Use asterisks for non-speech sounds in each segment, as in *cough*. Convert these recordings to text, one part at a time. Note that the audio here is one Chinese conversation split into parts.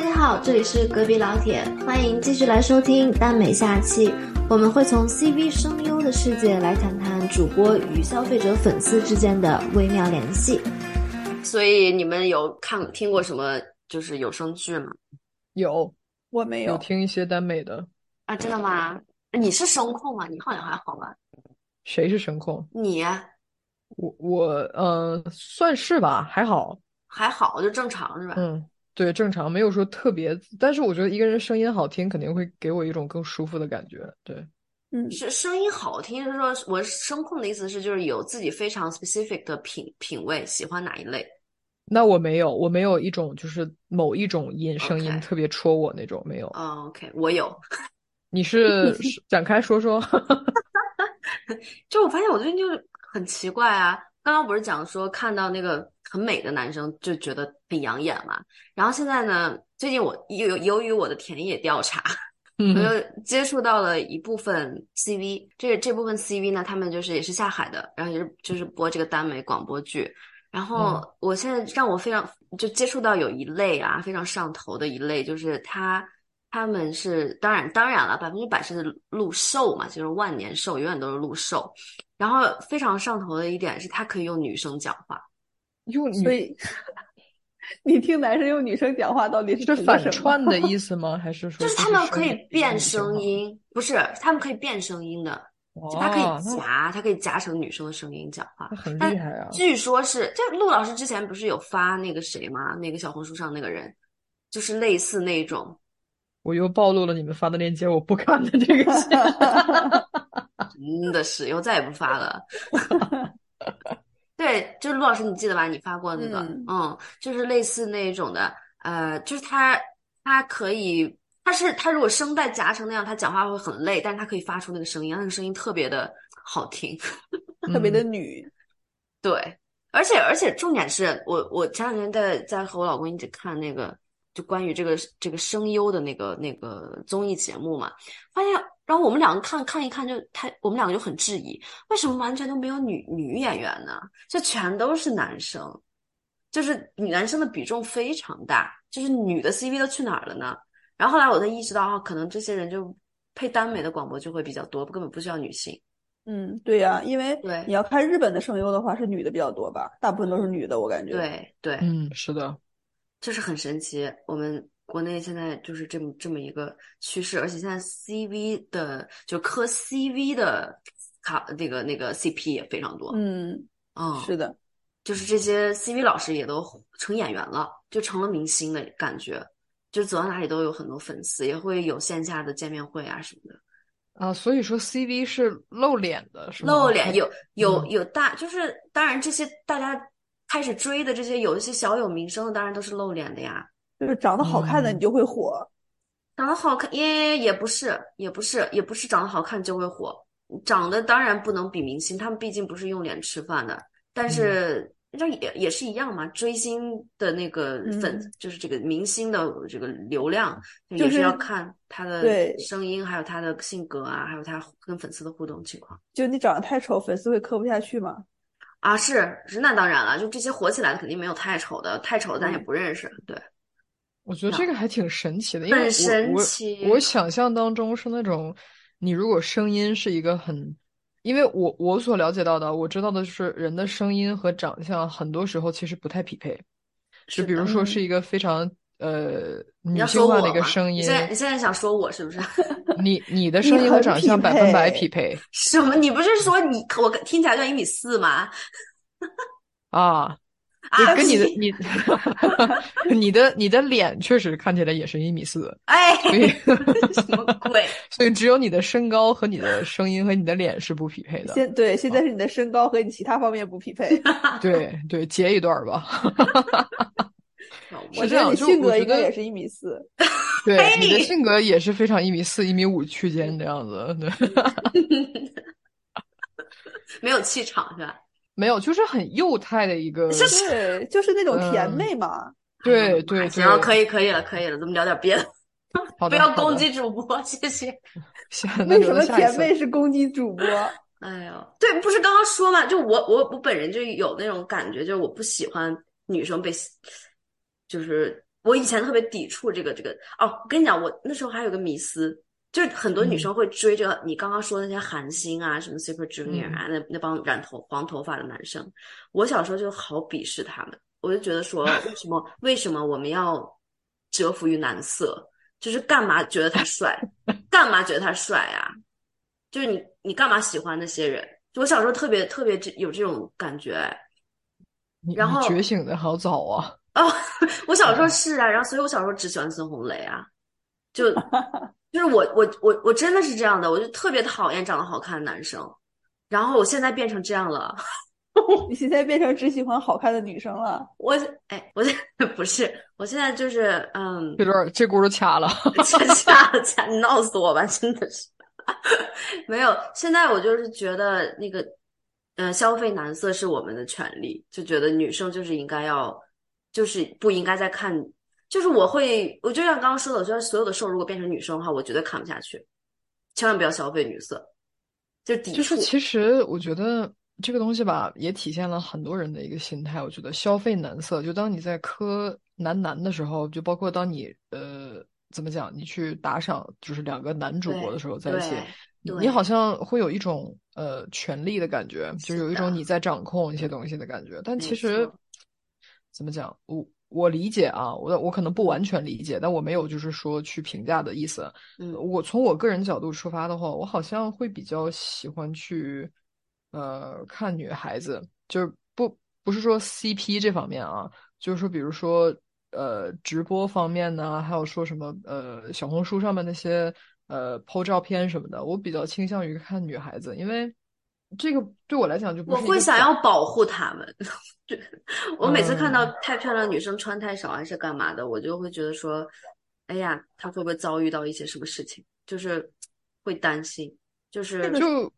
大家好，这里是隔壁老铁，欢迎继续来收听耽美下期。我们会从 CV 声优的世界来谈谈主播与消费者粉丝之间的微妙联系。所以你们有看听过什么就是有声剧吗？有，我没有有听一些耽美的啊，真的吗？你是声控吗？你好像还好吧？谁是声控？你？我我呃，算是吧，还好，还好，就正常是吧？嗯。对，正常没有说特别，但是我觉得一个人声音好听，肯定会给我一种更舒服的感觉。对，嗯，是声音好听，是说我声控的意思是就是有自己非常 specific 的品品味，喜欢哪一类？那我没有，我没有一种就是某一种音声音特别戳我那种，没有。哦，OK，我有。你是展开说说？*laughs* 就我发现我最近就是很奇怪啊，刚刚不是讲说看到那个。很美的男生就觉得很养眼嘛，然后现在呢，最近我由由于我的田野调查，*laughs* 我又接触到了一部分 CV，这这部分 CV 呢，他们就是也是下海的，然后也是就是播这个耽美广播剧，然后我现在让我非常就接触到有一类啊非常上头的一类，就是他他们是当然当然了，百分之百是录瘦嘛，就是万年瘦，永远都是录瘦，然后非常上头的一点是他可以用女生讲话。用所以，你听男生用女生讲话到底是反串的意 *laughs* 思吗？还是说就是他们可以变声音？不是，他们可以变声音的，他可以夹，他可以夹成女生的声音讲话，很厉害啊！据说是，这陆老师之前不是有发那个谁吗？那个小红书上那个人，就是类似那种。我又暴露了你们发的链接，我不看的这个，*laughs* 真的是，以后再也不发了。*laughs* 对，就是陆老师，你记得吧？你发过那个，嗯，就是类似那种的，呃，就是他，他可以，他是他如果声带夹成那样，他讲话会很累，但是他可以发出那个声音，那个声音特别的好听，*laughs* 特别的女。对，而且而且重点是我我前两天在在和我老公一起看那个，就关于这个这个声优的那个那个综艺节目嘛，发现。然后我们两个看看一看，就他我们两个就很质疑，为什么完全都没有女女演员呢？就全都是男生，就是女男生的比重非常大，就是女的 CV 都去哪儿了呢？然后后来我才意识到，啊，可能这些人就配耽美的广播就会比较多，根本不需要女性。嗯，对呀，因为对你要看日本的声优的话，是女的比较多吧？大部分都是女的，我感觉。对对，嗯，是的，就是很神奇。我们。国内现在就是这么这么一个趋势，而且现在 CV 的就磕 CV 的卡那个那个 CP 也非常多。嗯，啊，是的，就是这些 CV 老师也都成演员了，就成了明星的感觉，就走到哪里都有很多粉丝，也会有线下的见面会啊什么的。啊，所以说 CV 是露脸的，是吗？露脸有有有大，就是当然这些大家开始追的这些有一些小有名声的，当然都是露脸的呀。就是长得好看的你就会火，长得好看也也不是，也不是，也不是长得好看就会火。长得当然不能比明星，他们毕竟不是用脸吃饭的。但是这也也是一样嘛，追星的那个粉就是这个明星的这个流量，也是要看他的声音，还有他的性格啊，还有他跟粉丝的互动情况。就你长得太丑，粉丝会磕不下去吗？啊，是是，那当然了，就这些火起来的肯定没有太丑的，太丑的咱也不认识，对。我觉得这个还挺神奇的，因为我我我想象当中是那种，你如果声音是一个很，因为我我所了解到的，我知道的就是人的声音和长相很多时候其实不太匹配，就比如说是一个非常呃女性化的一个声音。你现在你现在想说我是不是？*laughs* 你你的声音和长相百分百匹配。什么？你不是说你我听起来像一米四吗？*laughs* 啊。啊，跟你的你，*laughs* 你的你的脸确实看起来也是一米四，哎，所以什么鬼？所以只有你的身高和你的声音和你的脸是不匹配的。现对，现在是你的身高和你其他方面不匹配。对对，截一段吧。我觉得你性格应该也是一米四。*laughs* 对，你的性格也是非常一米四一米五区间这样子。对，*laughs* 没有气场是吧？没有，就是很幼态的一个，对，就是那种甜妹嘛。对对，行，可以可以了，可以了，咱们聊点别的，不要攻击主播，谢谢。*laughs* 为什么甜妹是攻击主播？哎呦，对，不是刚刚说嘛，就我我我本人就有那种感觉，就是我不喜欢女生被，就是我以前特别抵触这个这个哦，我跟你讲，我那时候还有个迷思，就是很多女生会追这个你刚刚说的那些韩星啊，什么 Super Junior 啊，那那帮染头黄头发的男生，我小时候就好鄙视他们，我就觉得说，*laughs* 为什么为什么我们要折服于男色？就是干嘛觉得他帅，干嘛觉得他帅啊？就是你你干嘛喜欢那些人？我小时候特别特别这有这种感觉，然后你觉醒的好早啊！哦，我小时候是啊，然后所以我小时候只喜欢孙红雷啊，就 *laughs* 就是我我我我真的是这样的，我就特别讨厌长得好看的男生，然后我现在变成这样了，*laughs* 你现在变成只喜欢好看的女生了。我哎，我现在 *laughs* 不是，我现在就是嗯，这段这轱辘掐了，掐掐了掐，你闹死我吧，真的是，没有，现在我就是觉得那个，呃，消费男色是我们的权利，就觉得女生就是应该要，就是不应该再看，就是我会，我就像刚刚说的，我觉得所有的瘦如果变成女生的话，我绝对看不下去，千万不要消费女色，就抵触。就是其实我觉得这个东西吧，也体现了很多人的一个心态。我觉得消费男色，就当你在磕男男的时候，就包括当你呃怎么讲，你去打赏就是两个男主播的时候在一起，你好像会有一种呃权力的感觉，就是有一种你在掌控一些东西的感觉。但其实错怎么讲，我我理解啊，我我可能不完全理解，但我没有就是说去评价的意思。嗯我从我个人角度出发的话，我好像会比较喜欢去呃看女孩子，就是不不是说 CP 这方面啊，就是说比如说呃直播方面呢，还有说什么呃小红书上面那些呃 PO 照片什么的，我比较倾向于看女孩子，因为这个对我来讲就不我会想要保护他们。对我每次看到嗯太漂亮女生穿太少还是干嘛的，我就会觉得说，哎呀，她会不会遭遇到一些什么事情？就是会担心，就是就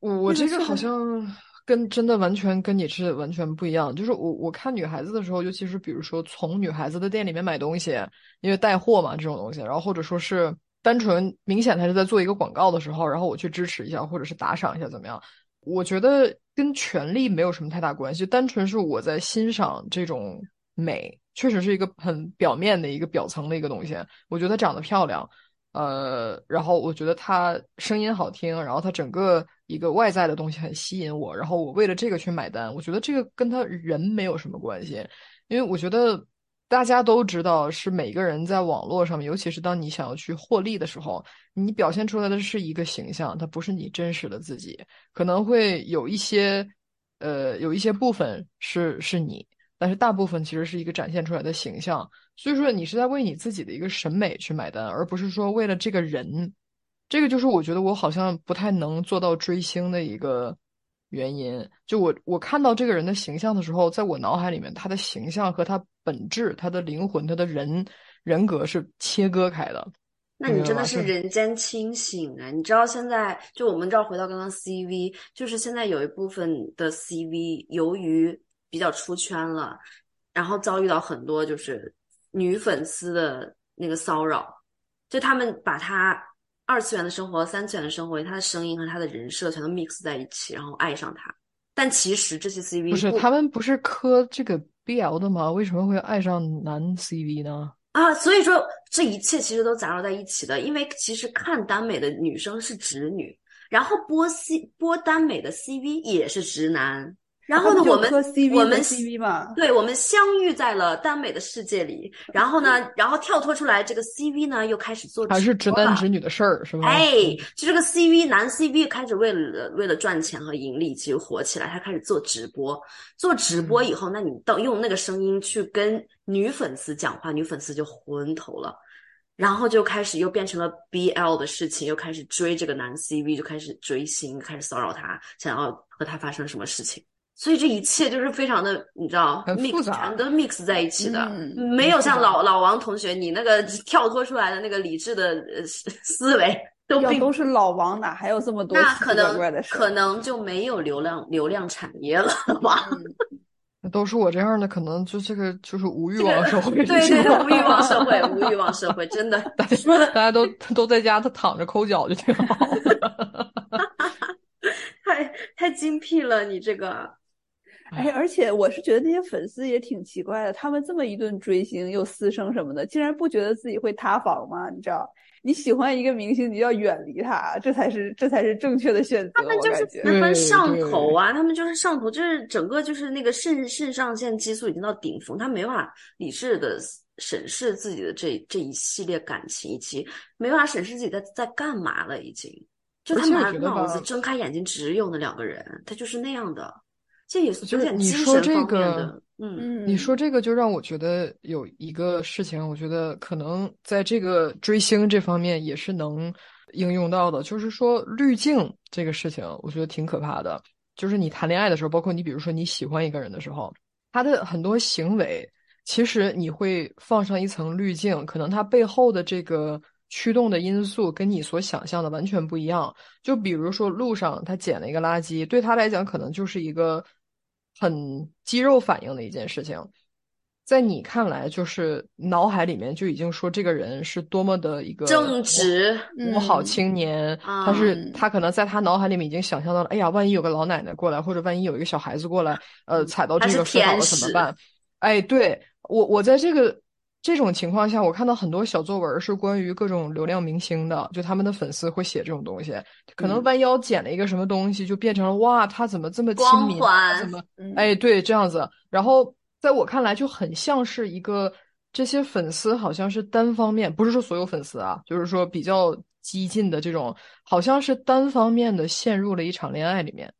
我我这个好像跟真的完全跟你是完全不一样。就是我我看女孩子的时候，尤其是比如说从女孩子的店里面买东西，因为带货嘛这种东西，然后或者说是单纯明显他是在做一个广告的时候，然后我去支持一下，或者是打赏一下怎么样？我觉得跟权力没有什么太大关系，单纯是我在欣赏这种美，确实是一个很表面的一个表层的一个东西。我觉得她长得漂亮，呃，然后我觉得她声音好听，然后她整个一个外在的东西很吸引我，然后我为了这个去买单。我觉得这个跟她人没有什么关系，因为我觉得大家都知道，是每个人在网络上面，尤其是当你想要去获利的时候，你表现出来的是一个形象，它不是你真实的自己，可能会有一些，呃，有一些部分是是你，但是大部分其实是一个展现出来的形象。所以说，你是在为你自己的一个审美去买单，而不是说为了这个人。这个就是我觉得我好像不太能做到追星的一个原因。就我我看到这个人的形象的时候，在我脑海里面，他的形象和他本质、他的灵魂、他的人人格是切割开的。那你真的是人间清醒啊！你知道现在就我们这儿回到刚刚 CV，就是现在有一部分的 CV 由于比较出圈了，然后遭遇到很多就是女粉丝的那个骚扰，就他们把他二次元的生活、三次元的生活，他的声音和他的人设全都 mix 在一起，然后爱上他。但其实这些 CV 不是他们不是磕这个 BL 的吗？为什么会爱上男 CV 呢？啊，所以说这一切其实都杂糅在一起的，因为其实看耽美的女生是直女，然后播 C 播耽美的 CV 也是直男，然后呢，我们磕 CV 我们 CV 嘛，对，我们相遇在了耽美的世界里，然后呢，然后跳脱出来，这个 CV 呢又开始做还是直男直女的事儿是吧？哎，就这个 CV 男 CV 开始为了为了赚钱和盈利，其实火起来，他开始做直播。做直播以后，那你到用那个声音去跟女粉丝讲话，女粉丝就昏头了，然后就开始又变成了 BL 的事情，又开始追这个男 CV，就开始追星，开始骚扰他，想要和他发生什么事情。所以这一切就是非常的，你知道很复，mix 杂全都 mix 在一起的，嗯没有像老老王同学你那个跳脱出来的那个理智的呃思思维，都都是老王，哪还有这么多奇奇怪那可能怪的事儿？可能就没有流量流量产业了吧？那都是我这样的，可能就这个就是无欲望社会，对对对，无欲望社会，无欲望社会，真的大家说的大家都都在家，他躺着抠脚就挺好。*laughs* 太太精辟了，你这个哎，而且我是觉得那些粉丝也挺奇怪的，他们这么一顿追星又私生什么的，竟然不觉得自己会塌房吗？你知道，你喜欢一个明星，你要远离他，这才是这才是正确的选择。他们就是我感觉慢慢对上头啊，他们就是上头，就是整个就是那个肾肾上腺激素已经到顶峰，他没法理智的审视自己的这这一系列感情，以及没法审视自己在在干嘛了，已经。就他满觉得吧脑子睁开眼睛只有那两个人，他就是那样的，这也是有就是点精你说这神方面个嗯，你说这个就让我觉得有一个事情，我觉得可能在这个追星这方面也是能应用到的，就是说滤镜这个事情，我觉得挺可怕的。就是你谈恋爱的时候，包括你比如说你喜欢一个人的时候，他的很多行为，其实你会放上一层滤镜，可能他背后的这个驱动的因素跟你所想象的完全不一样。就比如说路上他捡了一个垃圾，对他来讲可能就是一个很肌肉反应的一件事情，在你看来就是脑海里面就已经说这个人是多么的一个正直，五好嗯青年，他是嗯他可能在他脑海里面已经想象到了，哎呀，万一有个老奶奶过来，或者万一有一个小孩子过来，呃，踩到这个摔倒了怎么办？哎，对我我在这个这种情况下，我看到很多小作文是关于各种流量明星的，就他们的粉丝会写这种东西，可能嗯弯腰捡了一个什么东西，就变成了哇，他怎么这么亲光民，怎么嗯哎，对，这样子。然后在我看来，就很像是一个这些粉丝好像是单方面，不是说所有粉丝啊，就是说比较激进的这种，好像是单方面的陷入了一场恋爱里面。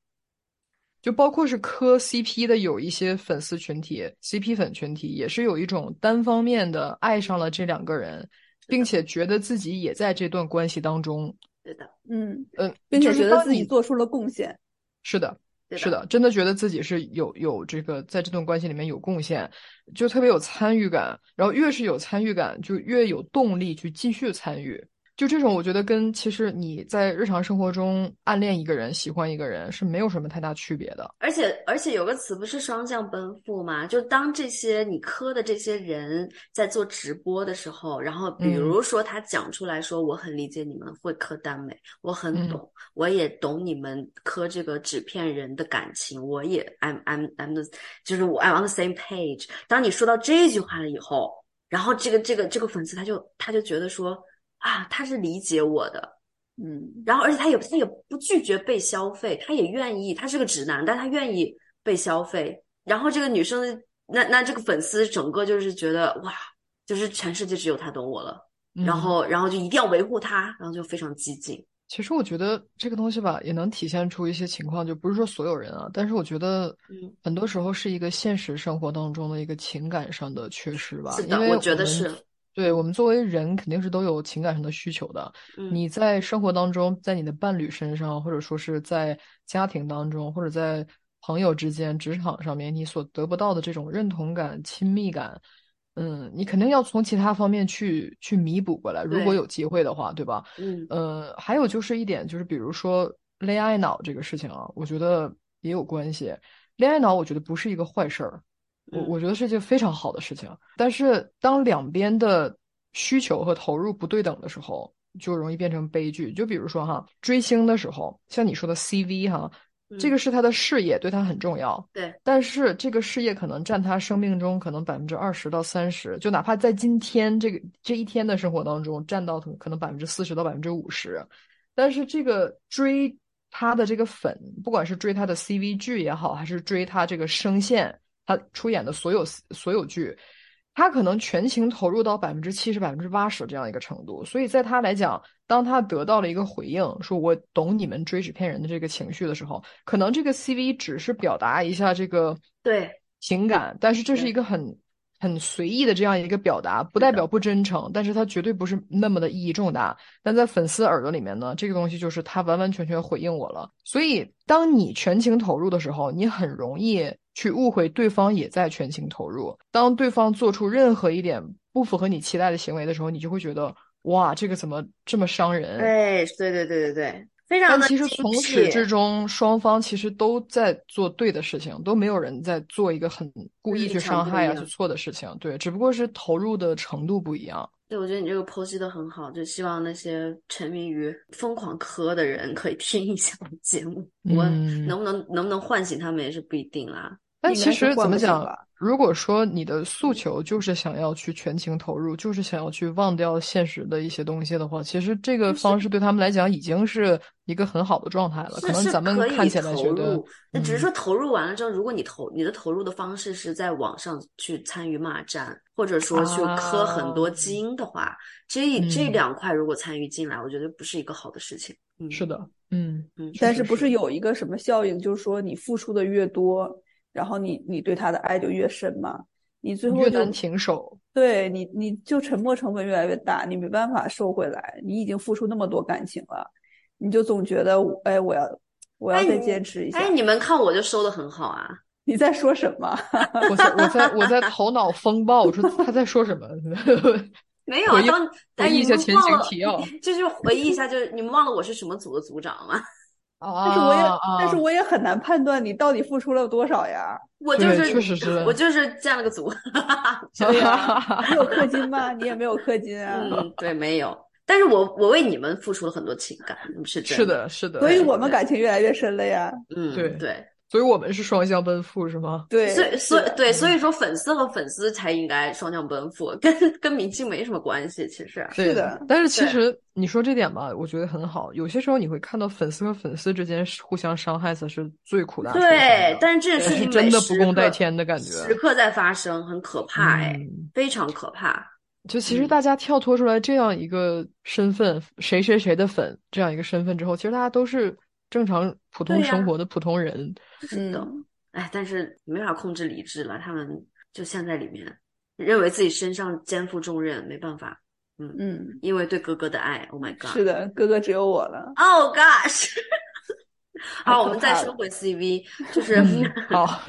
就包括是磕 CP 的有一些粉丝群体，CP 粉群体也是有一种单方面的爱上了这两个人，并且觉得自己也在这段关系当中，对的，嗯，嗯，并且觉得自己做出了贡献。是的，是的，真的觉得自己是有有这个在这段关系里面有贡献，就特别有参与感。然后越是有参与感，就越有动力去继续参与。就这种，我觉得跟其实你在日常生活中暗恋一个人、喜欢一个人是没有什么太大区别的。而且而且有个词不是双向奔赴吗？就当这些你磕的这些人在做直播的时候，然后比嗯如说他讲出来说，我很理解你们会磕耽美，我很嗯懂，我也懂你们磕这个纸片人的感情，我也 I'm I'm I'm the 就是我 I'm on the same page。当你说到这句话了以后，然后这个这个这个粉丝他就他就觉得说啊，他是理解我的，嗯，然后而且他也他也不拒绝被消费，他也愿意，他是个直男，但他愿意被消费。然后这个女生，那那这个粉丝整个就是觉得哇，就是全世界只有他懂我了，然嗯后然后就一定要维护他，然后就非常激进。其实我觉得这个东西吧，也能体现出一些情况，就不是说所有人啊，但是我觉得嗯，很多时候是一个现实生活当中的一个情感上的缺失吧。是的，我觉得是，对，我们作为人肯定是都有情感上的需求的。嗯，你在生活当中，在你的伴侣身上，或者说是在家庭当中，或者在朋友之间、职场上面，你所得不到的这种认同感、亲密感，嗯，你肯定要从其他方面去去弥补过来。如果有机会的话，对吧？嗯呃，还有就是一点，就是比如说恋爱脑这个事情啊，我觉得也有关系。恋爱脑，我觉得不是一个坏事儿，我嗯我觉得是一件非常好的事情。但是当两边的需求和投入不对等的时候，就容易变成悲剧。就比如说哈，追星的时候，像你说的 CV 哈，这嗯个是他的事业，对他很重要。对，但是这个事业可能占他生命中可能百分之二十到三十，就哪怕在今天这个这一天的生活当中占到可能可能百分之四十到百分之五十，但是这个追他的这个粉，不管是追他的 CV 剧也好，还是追他这个声线，他出演的所有所有剧，他可能全情投入到百分之七十、百分之八十这样一个程度，所以在他来讲，当他得到了一个回应，说我懂你们追纸片人的这个情绪的时候，可能这个 CV 只是表达一下这个对，情感，但是这是一个很很随意的这样一个表达，不代表不真诚，但是它绝对不是那么的意义重大。但在粉丝耳朵里面呢，这个东西就是他完完全全回应我了。所以，当你全情投入的时候，你很容易去误会对方也在全情投入。当对方做出任何一点不符合你期待的行为的时候，你就会觉得哇，这个怎么这么伤人？对，对对对对对，非常但其实从始至终，双方其实都在做对的事情，都没有人在做一个很故意去伤害呀、不一样去错的事情。对，只不过是投入的程度不一样。对，我觉得你这个剖析的很好，就希望那些沉迷于疯狂磕的人可以听一下我们节目，我嗯能不能能不能唤醒他们也是不一定啦。但其实怎么讲？如果说你的诉求就是想要去全情投入，就是想要去忘掉现实的一些东西的话，其实这个方式对他们来讲已经是一个很好的状态了。可能咱们看起来觉投得入，，那只是嗯说投入完了之后，如果你投你的投入的方式是在网上去参与骂战，或者说去磕很多啊金的话，这一这嗯两块如果参与进来，我觉得不是一个好的事情。嗯，是的，嗯，嗯，但是不是有一个什么效应，就是说你付出的越多，然后你你对他的爱就越深嘛？你最后就越难停手。对你你就沉默成本越来越大，你没办法收回来，你已经付出那么多感情了，你就总觉得哎我要我要再坚持一下。哎，你们看我就收的很好啊。你在说什么？*laughs* 我在我在我在头脑风暴，我说他在说什么？*laughs* 没有，当哎，你回忆一下前们忘了情提要，*laughs* 就是回忆一下，就是你们忘了我是什么组的组长吗？啊但是我也啊但是我也很难判断你到底付出了多少呀？我就是确实是我就是建了个组。*laughs* 对呀，你有氪金吗？你也没有氪金啊。嗯，对，没有。但是我我为你们付出了很多情感，是真是的，是的，所以我们感情越来越深了呀。嗯，对对，所以我们是双向奔赴，是吗？对，所以所以对，所以说粉丝和粉丝才应该双向奔赴，跟跟明星没什么关系，其实。对是的但是其实你说这点吧，我觉得很好。有些时候你会看到粉丝和粉丝之间互相伤害才是最苦大仇深对，但是这件事是情 *laughs* 真的不共戴天的感觉。时刻在发生，很可怕哎，嗯非常可怕。就其实嗯大家跳脱出来这样一个身份，谁谁谁的粉这样一个身份之后，其实大家都是正常普通生活的普通人。是的，嗯，哎，但是没法控制理智了，他们就陷在里面，认为自己身上肩负重任，没办法。嗯，嗯，因为对哥哥的爱，Oh my god，是的，哥哥只有我了。，Oh gosh。*laughs* 好，我们再说回 CV，就 *laughs* 是嗯 *laughs* 好，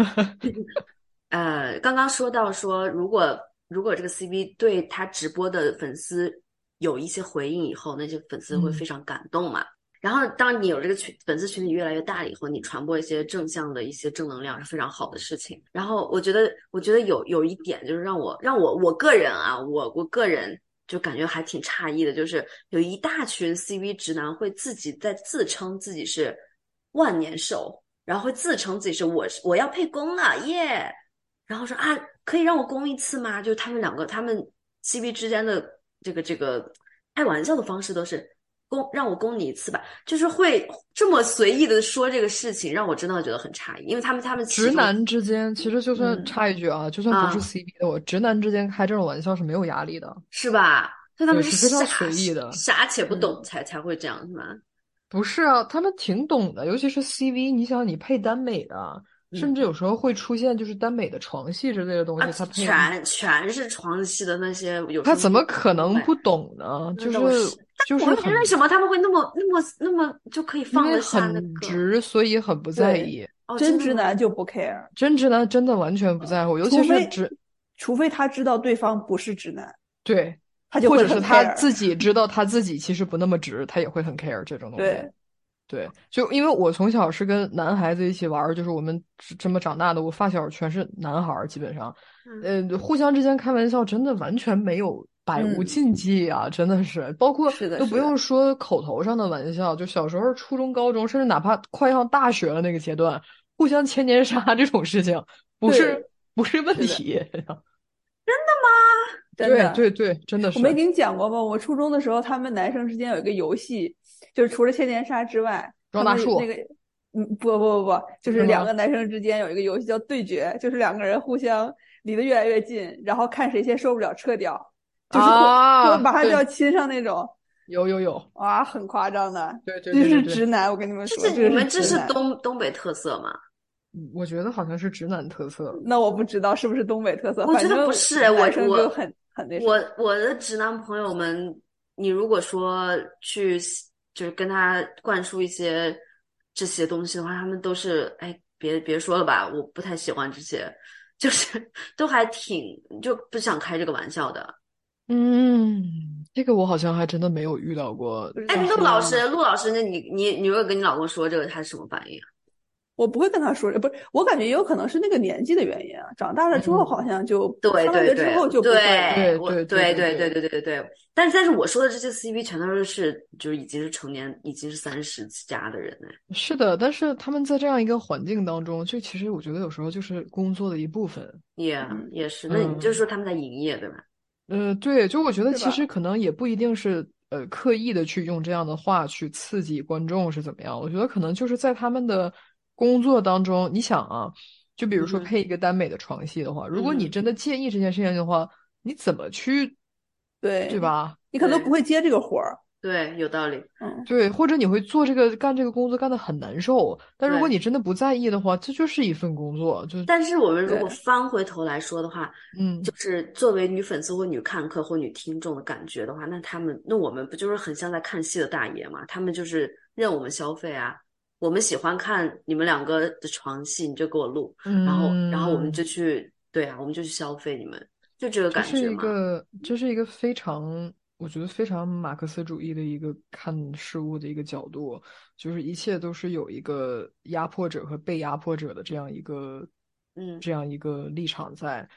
呃，刚刚说到说，如果如果这个 CV 对他直播的粉丝有一些回应以后，那些粉丝会嗯非常感动嘛。然后，当你有这个群粉丝群体越来越大了以后，你传播一些正向的一些正能量是非常好的事情。然后，我觉得，我觉得有有一点就是让我让我我个人啊，我我个人就感觉还挺诧异的，就是有一大群 CV 直男会自己在自称自己是万年兽，然后会自称自己是我是我要配公了耶，然后说啊可以让我攻一次吗？就是他们两个他们 CV 之间的这个这个开玩笑的方式都是攻让我供你一次吧，就是会这么随意的说这个事情，让我真的觉得很诧异，因为他们他们直男之间其实就算嗯插一句啊，就算不是啊 CP 的，我直男之间开这种玩笑是没有压力的。是吧？所以他们对是非常傻随意的傻且不懂嗯才才会这样是吗？不是啊，他们挺懂的，尤其是 CV，你想你配耽美的，甚至有时候会出现就是耽美的床戏之类的东西，啊，他配全全是床戏的那些，有他怎么可能不懂呢？就是就是我很为什么他们会那么那么那么就可以放得下那很？直，所以很不在意。哦，真直男就不 care，真直男真的完全不在乎，尤其是直除非他知道对方不是直男，对，他就会很或者是他自己知道他自己其实不那么直，他也会很 care 这种东西。对，对，就因为我从小是跟男孩子一起玩儿，就是我们这么长大的，我发小全是男孩儿，基本上，呃，互相之间开玩笑真的完全没有百无嗯禁忌啊，真的是，包括都不用说口头上的玩笑，就小时候初中、高中，甚至哪怕快上大学了那个阶段，互相千年杀 *laughs* 这种事情，不是不是问题。*laughs* 真的。对对对，真的是我没跟你讲过吗？我初中的时候，他们男生之间有一个游戏，就是除了千年杀之外，他们撞大树那个，嗯，不不不不，就是两个男生之间有一个游戏叫对决，就是两个人互相离得越来越近，然后看谁先受不了撤掉，就是马上就要亲上那种，有有有，哇，很夸张的。对对这是对就是直男，我跟你们说，这这你们这是。东东北特色吗？我觉得好像是直男特色。那我不知道是不是东北特色，我觉得不是我男生我就很很那什我我的直男朋友们，你如果说去就是跟他灌输一些这些东西的话，他们都是哎，别别说了吧，我不太喜欢这些，*laughs* 就是都还挺就不想开这个玩笑的。嗯这个我好像还真的没有遇到过哎陆老师陆老师那你你有没有跟你老公说这个他是什么反应我不会跟他说不是我感觉也有可能是那个年纪的原因啊长大了之后好像就对对对对对对对对对对对。但是但是我说的这些 cv 全都是就是已经是成年已经是三十加的人是的但是他们在这样一个环境当中就其实我觉得有时候就是工作的一部分。也也是。那你就是说他们在营业对吧？呃，对，就我觉得其实可能也不一定是呃刻意的去用这样的话去刺激观众是怎么样。我觉得可能就是在他们的工作当中，你想啊，就比如说配一个耽美的床戏的话，如果你嗯真的介意这件事情的话，你怎么去，对对？吧？你可能不会接这个活儿。对，有道理。嗯，对，或者你会做这个干这个工作干得很难受，但如果你真的不在意的话，这就是一份工作，就但是我们如果翻回头来说的话，嗯，就是作为女粉丝或女看客或女听众的感觉的话，那他们那我们不就是很像在看戏的大爷嘛？他们就是任我们消费啊。我们喜欢看你们两个的床戏，你就给我录，然后然后我们嗯就去，对啊，我们就去消费你们，就这个这是一感觉嘛。个，这是一个非常，我觉得非常马克思主义的一个看事物的一个角度，就是一切都是有一个压迫者和被压迫者的这样一个，嗯这样一个立场在。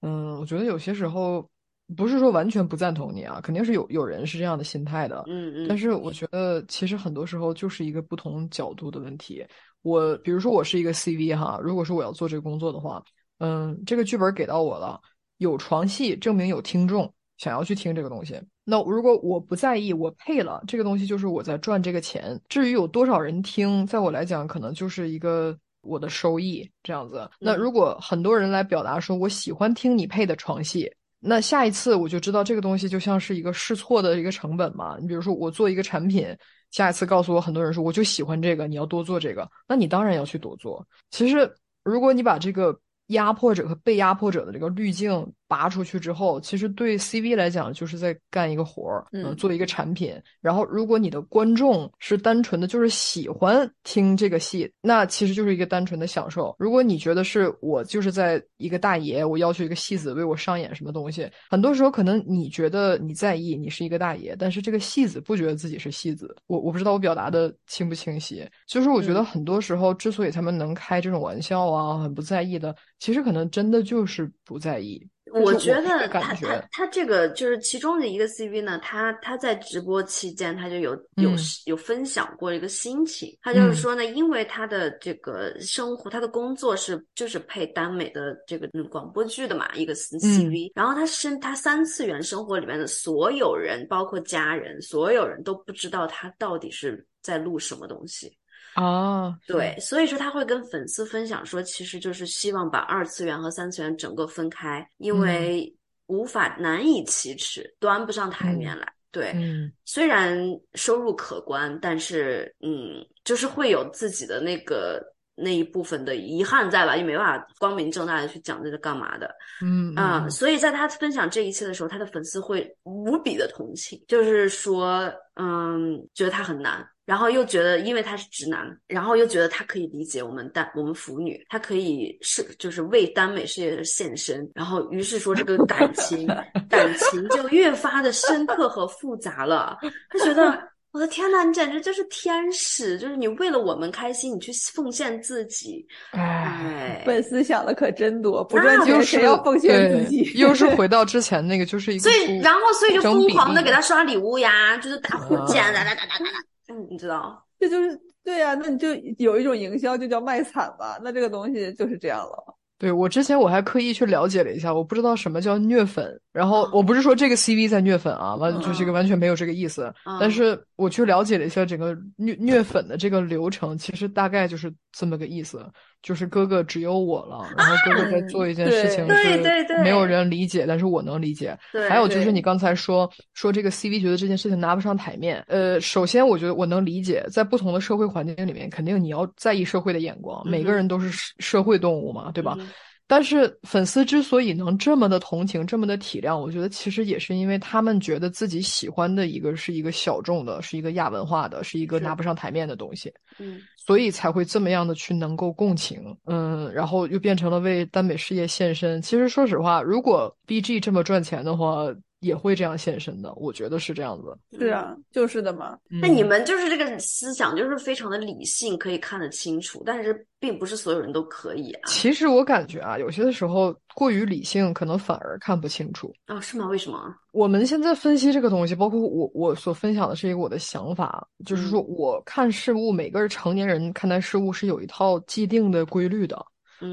嗯，我觉得有些时候不是说完全不赞同你啊，肯定是有有人是这样的心态的。嗯嗯，但是我觉得其实很多时候就是一个不同角度的问题。我比如说我是一个 CV 哈，如果说我要做这个工作的话，嗯，这个剧本给到我了，有床戏，证明有听众想要去听这个东西。那如果我不在意，我配了这个东西，就是我在赚这个钱。至于有多少人听，在我来讲，可能就是一个我的收益这样子。那嗯如果很多人来表达说我喜欢听你配的床戏，那下一次我就知道这个东西就像是一个试错的一个成本嘛。你比如说我做一个产品，下一次告诉我很多人说我就喜欢这个，你要多做这个，那你当然要去多做。其实如果你把这个压迫者和被压迫者的这个滤镜拔出去之后，其实对 CV 来讲就是在干一个活儿，嗯做一个产品。然后，如果你的观众是单纯的就是喜欢听这个戏，那其实就是一个单纯的享受。如果你觉得是我就是在一个大爷，我要求一个戏子为我上演什么东西，很多时候可能你觉得你在意，你是一个大爷，但是这个戏子不觉得自己是戏子。我我不知道我表达的清不清晰，就是我觉得嗯很多时候之所以他们能开这种玩笑啊，很不在意的，其实可能真的就是不在意。这我觉得他他他这个就是其中的一个 CV 呢，他他在直播期间他就有有嗯有分享过一个心情，他就是嗯说呢，因为他的这个生活，他的工作是就是配耽美的这个嗯广播剧的嘛一个 CV，然后他生他三次元生活里面的所有人，包括家人，所有人都不知道他到底是在录什么东西。啊，对，所以说他会跟粉丝分享说，其实就是希望把二次元和三次元整个分开，因嗯为无法难以启齿，端不上台面来。对，嗯虽然收入可观，但是嗯，就是会有自己的那个那一部分的遗憾在吧，也没办法光明正大的去讲这个干嘛的。嗯啊、嗯所以在他分享这一切的时候，他的粉丝会无比的同情，就是说，嗯，觉得他很难，然后又觉得因为他是直男，然后又觉得他可以理解我们单我们腐女，他可以是就是为耽美事业献身，然后于是说这个感情 *laughs* 感情就越发的深刻和复杂了，他觉得。我的天呐，你简直就是天使！就是你为了我们开心，你去奉献自己，哎，哎，粉丝想的可真多，不那赚钱谁要奉献自己？又是 *laughs* 回到之前那个，就是一个所以，然后所以就疯狂的给他刷礼物呀，就是打火箭，啊哒哒哒哒哒哒，嗯，你知道？这就是对呀、那你就有一种营销就叫卖惨吧，那这个东西就是这样了。对，我之前我还刻意去了解了一下，我不知道什么叫虐粉。然后哦我不是说这个 CV 在虐粉啊，完嗯就这个完全没有这个意思。嗯但是我去了解了一下整个虐虐粉的这个流程，其实大概就是这么个意思，就是哥哥只有我了，然后哥哥在做一件事情是没有人理解，但是我能理解。对，还有就是你刚才说说这个 CV 觉得这件事情拿不上台面，呃，首先我觉得我能理解，在不同的社会环境里面，肯定你要在意社会的眼光，每个人都是社社会动物嘛，对吧？嗯但是粉丝之所以能这么的同情，这么的体谅，我觉得其实也是因为他们觉得自己喜欢的一个是一个小众的，是一个亚文化的，是一个拿不上台面的东西，嗯所以才会这么样的去能够共情，嗯，然后又变成了为耽美事业献身。其实说实话，如果 B G 这么赚钱的话，也会这样现身的。我觉得是这样子。是啊，就是的嘛。那你们就是这个思想，就是非常的理性，可以看得清楚，但是并不是所有人都可以啊。其实我感觉啊，有些的时候过于理性，可能反而看不清楚。哦，是吗？为什么？我们现在分析这个东西，包括我我所分享的是一个我的想法，就是说我看事物，每个成年人看待事物是有一套既定的规律的。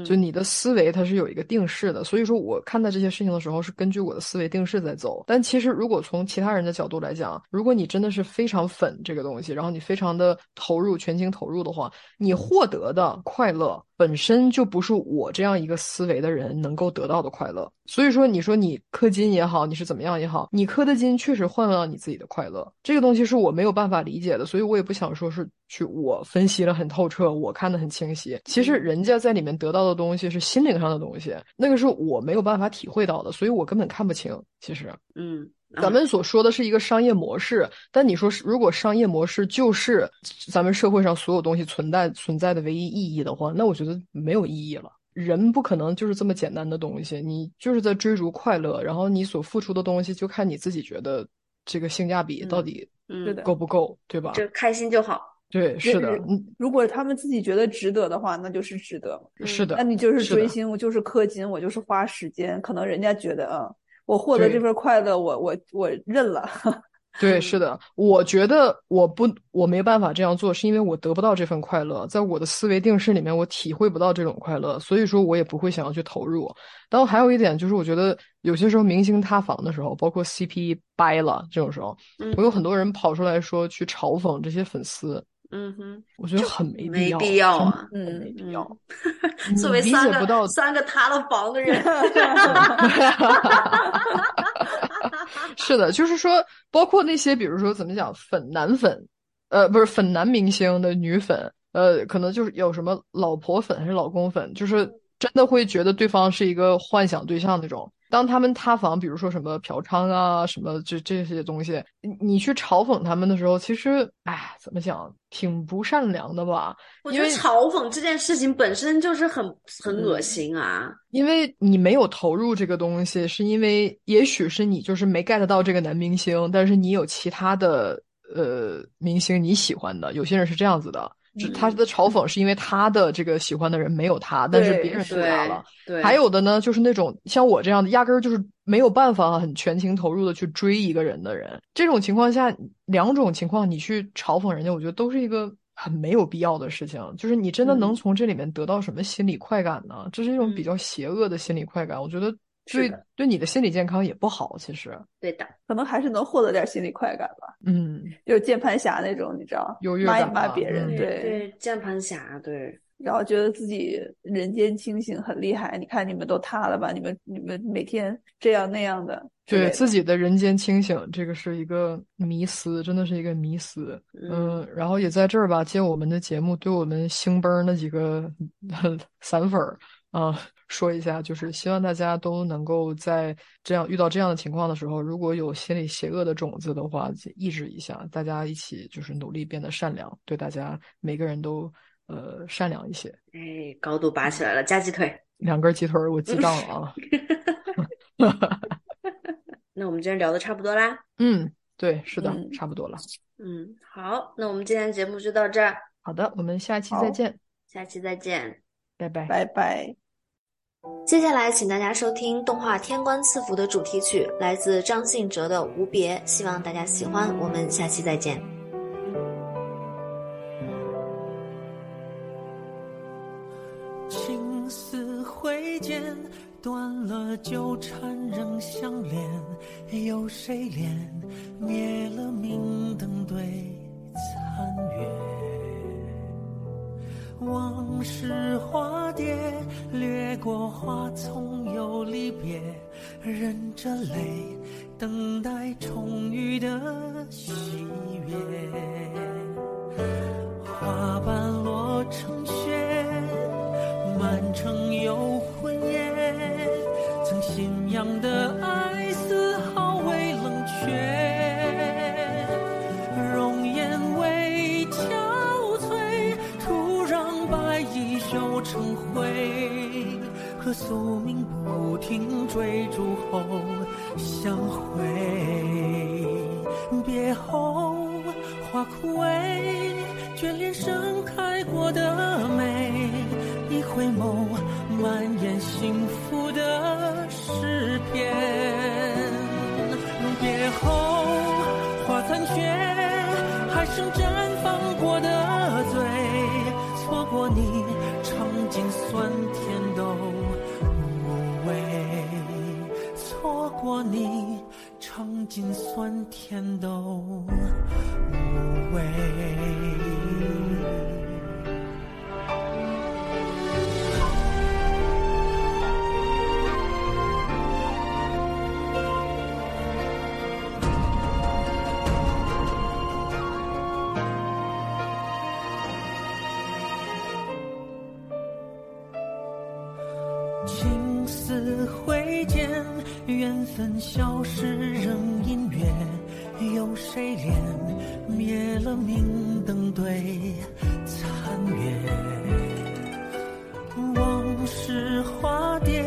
就你的思维它是有一个定式的，所以说我看待这些事情的时候是根据我的思维定势在走。但其实如果从其他人的角度来讲，如果你真的是非常粉这个东西，然后你非常的投入、全情投入的话，你获得的快乐。本身就不是我这样一个思维的人能够得到的快乐，所以说你说你氪金也好，你是怎么样也好，你氪的金确实换了你自己的快乐，这个东西是我没有办法理解的，所以我也不想说是去我分析了很透彻，我看的很清晰。其实人家在里面得到的东西是心灵上的东西，那个是我没有办法体会到的，所以我根本看不清。其实，嗯。咱们所说的是一个商业模式，但你说如果商业模式就是咱们社会上所有东西存在存在的唯一意义的话，那我觉得没有意义了。人不可能就是这么简单的东西，你就是在追逐快乐，然后你所付出的东西就看你自己觉得这个性价比到底够不够，对吧？就开心就好。对，是的。如果他们自己觉得值得的话，那就是值得。是的。那你就是追星，我就是氪金，我就是花时间，可能人家觉得啊。我获得这份快乐，我我我认了。*laughs* 对，是的，我觉得我不我没办法这样做，是因为我得不到这份快乐，在我的思维定式里面，我体会不到这种快乐，所以说我也不会想要去投入。然后还有一点就是，我觉得有些时候明星塌房的时候，包括 CP 掰了这种时候，我有很多人跑出来说去嘲讽这些粉丝。嗯哼，我觉得很没必要啊，嗯，没必要。作为三个三个塌了房的人，*laughs* 是的，就是说，包括那些比如说怎么讲粉男粉，呃，不是粉男明星的女粉，呃，可能就是有什么老婆粉还是老公粉，就是真的会觉得对方是一个幻想对象那种。当他们塌房，比如说什么嫖娼啊，什么这这些东西，你你去嘲讽他们的时候，其实，哎，怎么讲，挺不善良的吧？我觉得嘲讽这件事情本身就是很很恶心啊。因为你没有投入这个东西，是因为也许是你就是没 get 到这个男明星，但是你有其他的呃明星你喜欢的，有些人是这样子的。他的嘲讽是因为他的这个喜欢的人没有他，但是别人有他了。对，还有的呢，就是那种像我这样的，压根儿就是没有办法很全情投入的去追一个人的人。这种情况下，两种情况你去嘲讽人家，我觉得都是一个很没有必要的事情。就是你真的能从这里面得到什么心理快感呢？这是一种比较邪恶的心理快感，我觉得。对，对你的心理健康也不好，其实。对的，可能还是能获得点心理快感吧。嗯，就是键盘侠那种，你知道，骂一骂别人，对对，键盘侠，对。然后觉得自己人间清醒，很厉害。你看你们都塌了吧？你们你们每天这样那样的，对自己的人间清醒，这个是一个迷思，真的是一个迷思。嗯，然后也在这儿吧，借我们的节目，对我们星崩那几个 *laughs* 散粉儿啊。说一下，就是希望大家都能够在这样遇到这样的情况的时候，如果有心里邪恶的种子的话，抑制一下，大家一起就是努力变得善良，对大家每个人都呃善良一些。哎，高度拔起来了，加鸡腿，两根鸡腿我记账了啊。*laughs* 那我们今天聊的差不多啦。嗯，对，是的，差不多了。嗯，好，那我们今天节目就到这儿。好的，我们下期再见。下期再见，拜拜，拜拜。接下来，请大家收听动画《天官赐福》的主题曲，来自张信哲的《无别》，希望大家喜欢。我们下期再见。青丝挥剑，断了纠缠仍相连，有谁怜？灭了明灯对残月。往事化蝶，过花丛又离别，忍着泪，等待重遇的喜悦。花瓣落成停追逐后相会。别后花枯萎，眷恋盛开过的美。一回眸，满眼幸福的诗篇。别后花残缺，还剩绽放过的醉。错过你，过你，尝尽酸甜都无味。分消逝仍隐约。有谁怜灭了明灯对残月？往事化蝶，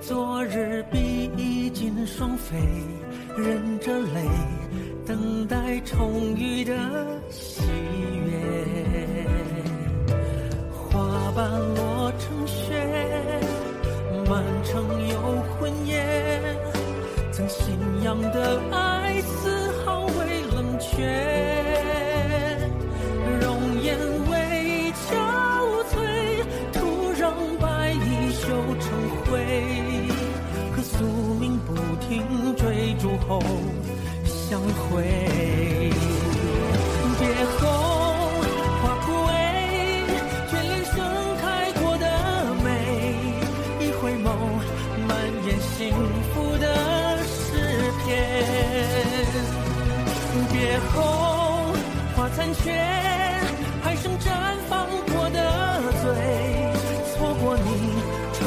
昨日比尽双飞，忍着泪，等待重遇的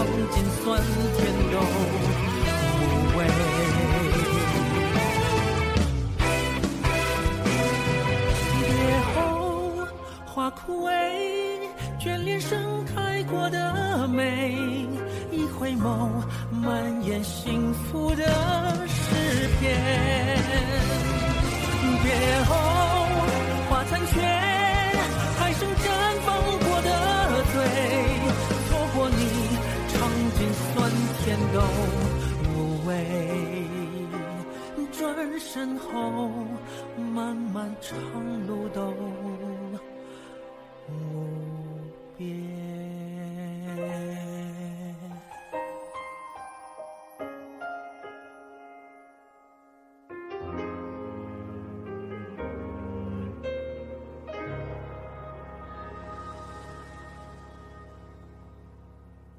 尝尽酸甜都无味。别后花枯萎，眷恋盛开过的美。一回眸，满眼幸福的诗篇。别后都无味。转身后，漫漫长路都。